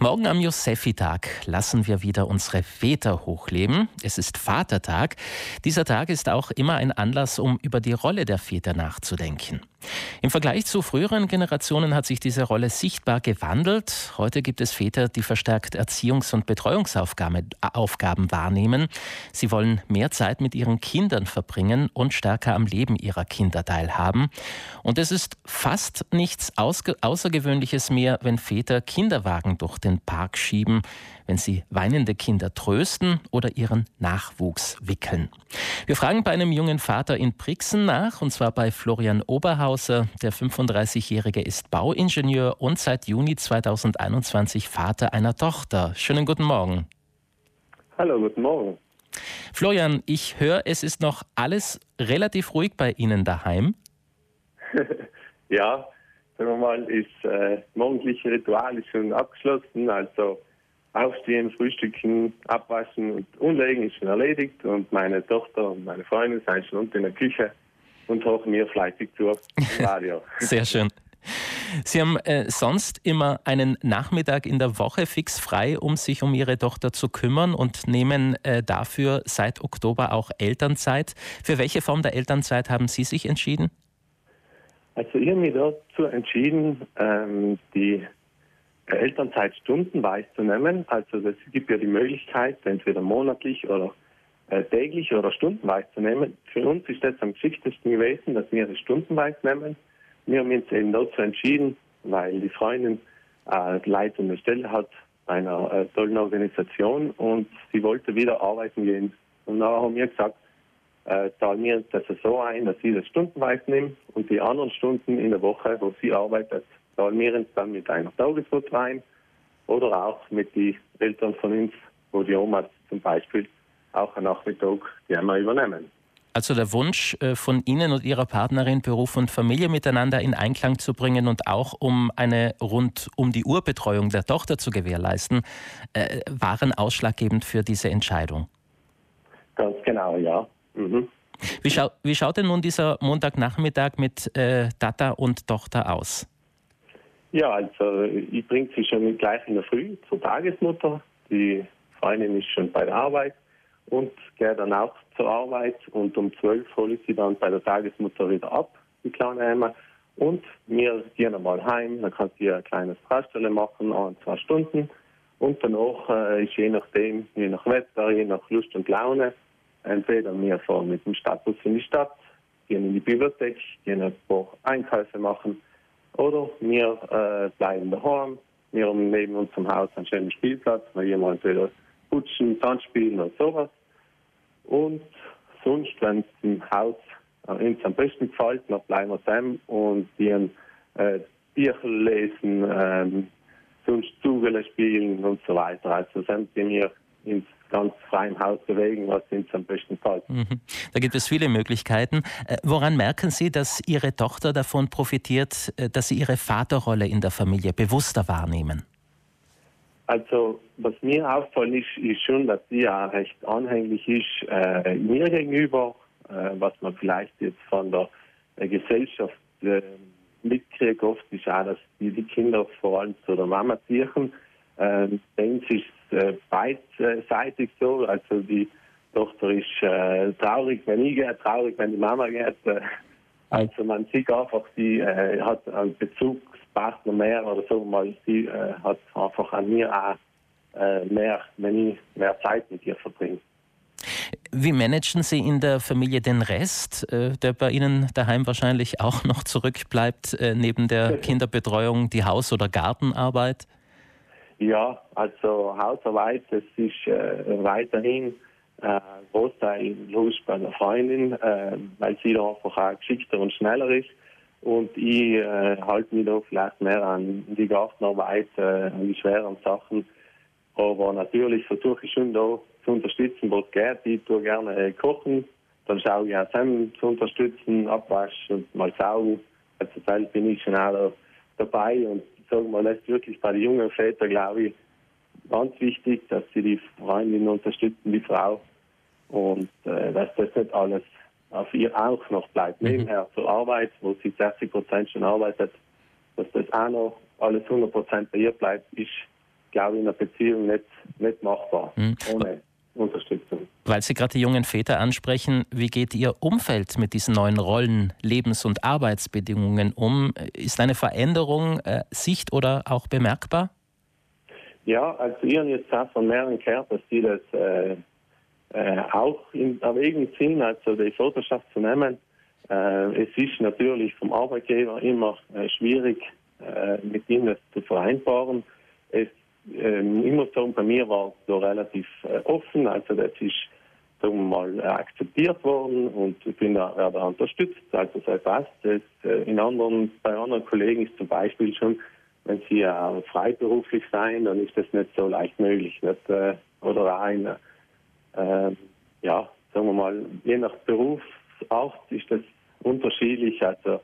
Morgen am Josefi-Tag lassen wir wieder unsere Väter hochleben. Es ist Vatertag. Dieser Tag ist auch immer ein Anlass, um über die Rolle der Väter nachzudenken. Im Vergleich zu früheren Generationen hat sich diese Rolle sichtbar gewandelt. Heute gibt es Väter, die verstärkt Erziehungs- und Betreuungsaufgaben Aufgaben wahrnehmen. Sie wollen mehr Zeit mit ihren Kindern verbringen und stärker am Leben ihrer Kinder teilhaben. Und es ist fast nichts Außergewöhnliches mehr, wenn Väter Kinderwagen durch den Park schieben, wenn sie weinende Kinder trösten oder ihren Nachwuchs wickeln. Wir fragen bei einem jungen Vater in Brixen nach, und zwar bei Florian Oberhauser. Der 35-Jährige ist Bauingenieur und seit Juni 2021 Vater einer Tochter. Schönen guten Morgen. Hallo, guten Morgen. Florian, ich höre, es ist noch alles relativ ruhig bei Ihnen daheim. ja, sagen wir mal, ist äh, morgendliche Ritual ist schon abgeschlossen. Also Aufstehen, Frühstücken, Abwaschen und Umlegen ist schon erledigt. Und meine Tochter und meine Freundin sind schon unten in der Küche und hören mir fleißig zu Radio. Sehr schön. Sie haben äh, sonst immer einen Nachmittag in der Woche fix frei, um sich um Ihre Tochter zu kümmern und nehmen äh, dafür seit Oktober auch Elternzeit. Für welche Form der Elternzeit haben Sie sich entschieden? Also ich habe mich dazu entschieden, ähm, die Elternzeit stundenweise zu nehmen. Also es gibt ja die Möglichkeit, entweder monatlich oder äh, täglich oder stundenweise zu nehmen. Für uns ist das am geschicktesten gewesen, dass wir es stundenweise nehmen. Wir haben uns eben dazu entschieden, weil die Freundin äh, leitende Stelle hat einer äh, tollen Organisation und sie wollte wieder arbeiten gehen. Und dann haben wir gesagt, äh, zahlen wir das so ein, dass sie das stundenweise nimmt und die anderen Stunden in der Woche, wo sie arbeitet, zahlen wir uns dann mit einer Tagesmutter ein oder auch mit den Eltern von uns, wo die Omas zum Beispiel auch einen Nachmittag einmal übernehmen. Also der Wunsch äh, von Ihnen und Ihrer Partnerin, Beruf und Familie miteinander in Einklang zu bringen und auch um eine rund um die Uhr Betreuung der Tochter zu gewährleisten, äh, waren ausschlaggebend für diese Entscheidung. Ganz genau, ja. Mhm. Wie, schau, wie, schaut denn nun dieser Montagnachmittag mit äh, Tata und Tochter aus? Ja, also ich bringe sie schon gleich in der Früh zur Tagesmutter. Die Freundin ist schon bei der Arbeit und gehe dann auch zur Arbeit und um 12 hole ich sie dann bei der Tagesmutter wieder ab, die kleine Emma. Und wir gehen einmal heim, dann kann sie ein kleines Raststelle machen, ein, zwei Stunden. Und danach äh, ist je nachdem, je nach Wetter, je nach Lust und Laune, entweder wir fahren mit dem Stadtbus in die Stadt, gehen in die Bibliothek, gehen ein Einkäufe machen oder wir äh, bleiben daheim. Wir haben neben unserem Haus einen schönen Spielplatz, wo jemand entweder putschen, Tanz spielen oder sowas. Und sonst, wenn es im Haus äh, uns am besten gefällt, dann bleiben wir zusammen und gehen äh, Bücher lesen, ähm, sonst Zugele spielen und so weiter. Also sind wir ins ganz frei im Haus bewegen, was uns am besten gefällt. Mhm. Da gibt es viele Möglichkeiten. Äh, woran merken Sie, dass Ihre Tochter davon profitiert, äh, dass Sie ihre Vaterrolle in der Familie bewusster wahrnehmen? Also, was mir auffällt, ist, ist schon, dass sie ja recht anhänglich ist äh, mir gegenüber, äh, was man vielleicht jetzt von der äh, Gesellschaft äh, mitkriegt. Oft ist auch, dass die, die Kinder vor allem zu der Mama ziehen. Ähm, dann ist äh, beidseitig so. Also die Tochter ist äh, traurig, wenn ich gehe, traurig, wenn die Mama geht. Äh, also man sieht einfach, sie äh, hat einen Bezugspartner mehr oder so, mal sie äh, hat einfach an mir auch äh, mehr, wenn ich mehr Zeit mit ihr verbringe. Wie managen Sie in der Familie den Rest, äh, der bei Ihnen daheim wahrscheinlich auch noch zurückbleibt, neben der Kinderbetreuung, die Haus- oder Gartenarbeit? Ja, also Hausarbeit, das ist äh, weiterhin äh, Großteil los bei der Freundin, äh, weil sie da einfach auch geschickter und schneller ist. Und ich äh, halte mich da vielleicht mehr an die Gartenarbeit, äh, an die schweren Sachen. Aber natürlich versuche ich schon da zu unterstützen, wo es geht. Ich tue gerne äh, kochen, dann schaue ich auch zusammen zu unterstützen, abwaschen und mal saugen. Also Zeit bin ich schon auch da dabei und sagen das ist wirklich bei den jungen Vätern, glaube ich, ganz wichtig, dass sie die Freundin unterstützen, die Frau. Und äh, dass das nicht alles auf ihr auch noch bleibt. Mhm. Nebenher zur Arbeit, wo sie 60 Prozent schon arbeitet, dass das auch noch alles 100 Prozent bei ihr bleibt, ist glaube ich, in einer Beziehung nicht, nicht machbar, mhm. ohne Unterstützung. Weil Sie gerade die jungen Väter ansprechen, wie geht Ihr Umfeld mit diesen neuen Rollen, Lebens- und Arbeitsbedingungen um? Ist eine Veränderung äh, sicht- oder auch bemerkbar? Ja, also ich habe jetzt auch von mehreren gehört, dass die das äh, äh, auch in Erwägung ziehen, also die Vaterschaft zu nehmen. Äh, es ist natürlich vom Arbeitgeber immer äh, schwierig, äh, mit ihm das zu vereinbaren. Es, ähm, ich muss bei mir war es so relativ äh, offen, also das ist sagen mal, akzeptiert worden und ich bin da, da unterstützt, also das passt. Das, äh, in anderen, bei anderen Kollegen ist zum Beispiel schon wenn sie äh, freiberuflich sein, dann ist das nicht so leicht möglich. Nicht? Äh, oder ein, äh, ja, sagen wir mal, je nach Berufsart ist das unterschiedlich. Also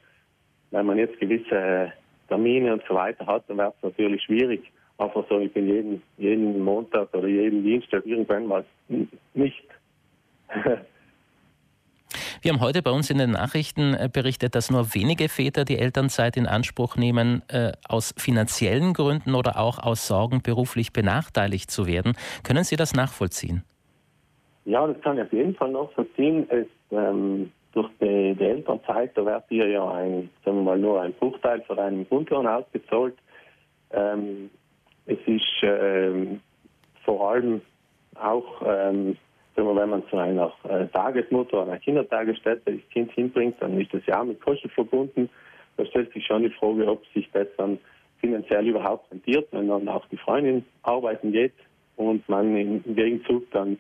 wenn man jetzt gewisse Termine und so weiter hat, dann wäre es natürlich schwierig. Aber so, ich bin jeden, jeden Montag oder jeden Dienstag irgendwann mal nicht. Wir haben heute bei uns in den Nachrichten äh, berichtet, dass nur wenige Väter die Elternzeit in Anspruch nehmen, äh, aus finanziellen Gründen oder auch aus Sorgen, beruflich benachteiligt zu werden. Können Sie das nachvollziehen? Ja, das kann ich auf jeden Fall nachvollziehen. Es, ähm, durch die, die, Elternzeit, da wird dir ja ein, sagen wir mal, nur ein Bruchteil von deinem Grundlohn ausgezahlt. Ähm, es ist ähm, vor allem auch ähm, wenn man zu einer äh, Tagesmutter oder einer Kindertagesstätte das Kind hinbringt, dann ist das ja auch mit Kosten verbunden. Da stellt sich schon die Frage, ob sich das dann finanziell überhaupt rentiert, wenn dann auch die Freundin arbeiten geht und man im Gegenzug dann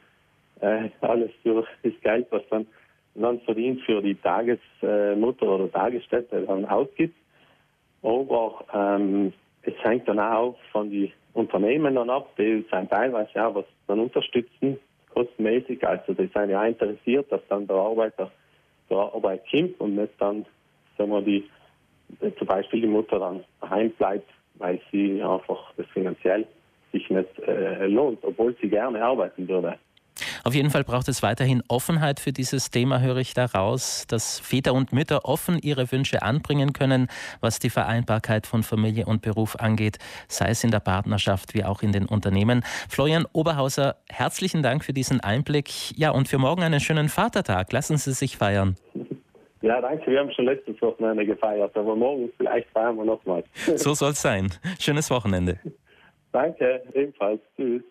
äh, alles durch das Geld, was dann, dann verdient, für die Tagesmutter oder Tagesstätte dann ausgibt. Aber ähm, es hängt dann auch von den Unternehmen dann ab, die sind teilweise auch was dann unterstützen kostenmäßig. Also die sind ja interessiert, dass dann der Arbeiter zur Arbeit kommt und nicht dann, sagen wir, die, zum Beispiel die Mutter dann daheim bleibt, weil sie einfach das finanziell sich nicht äh, lohnt, obwohl sie gerne arbeiten würde. Auf jeden Fall braucht es weiterhin Offenheit für dieses Thema, höre ich daraus, dass Väter und Mütter offen ihre Wünsche anbringen können, was die Vereinbarkeit von Familie und Beruf angeht, sei es in der Partnerschaft wie auch in den Unternehmen. Florian Oberhauser, herzlichen Dank für diesen Einblick. Ja, und für morgen einen schönen Vatertag. Lassen Sie sich feiern. Ja, danke. Wir haben schon letztes Wochenende gefeiert, aber morgen vielleicht feiern wir nochmal. So soll es sein. Schönes Wochenende. Danke, ebenfalls. Tschüss.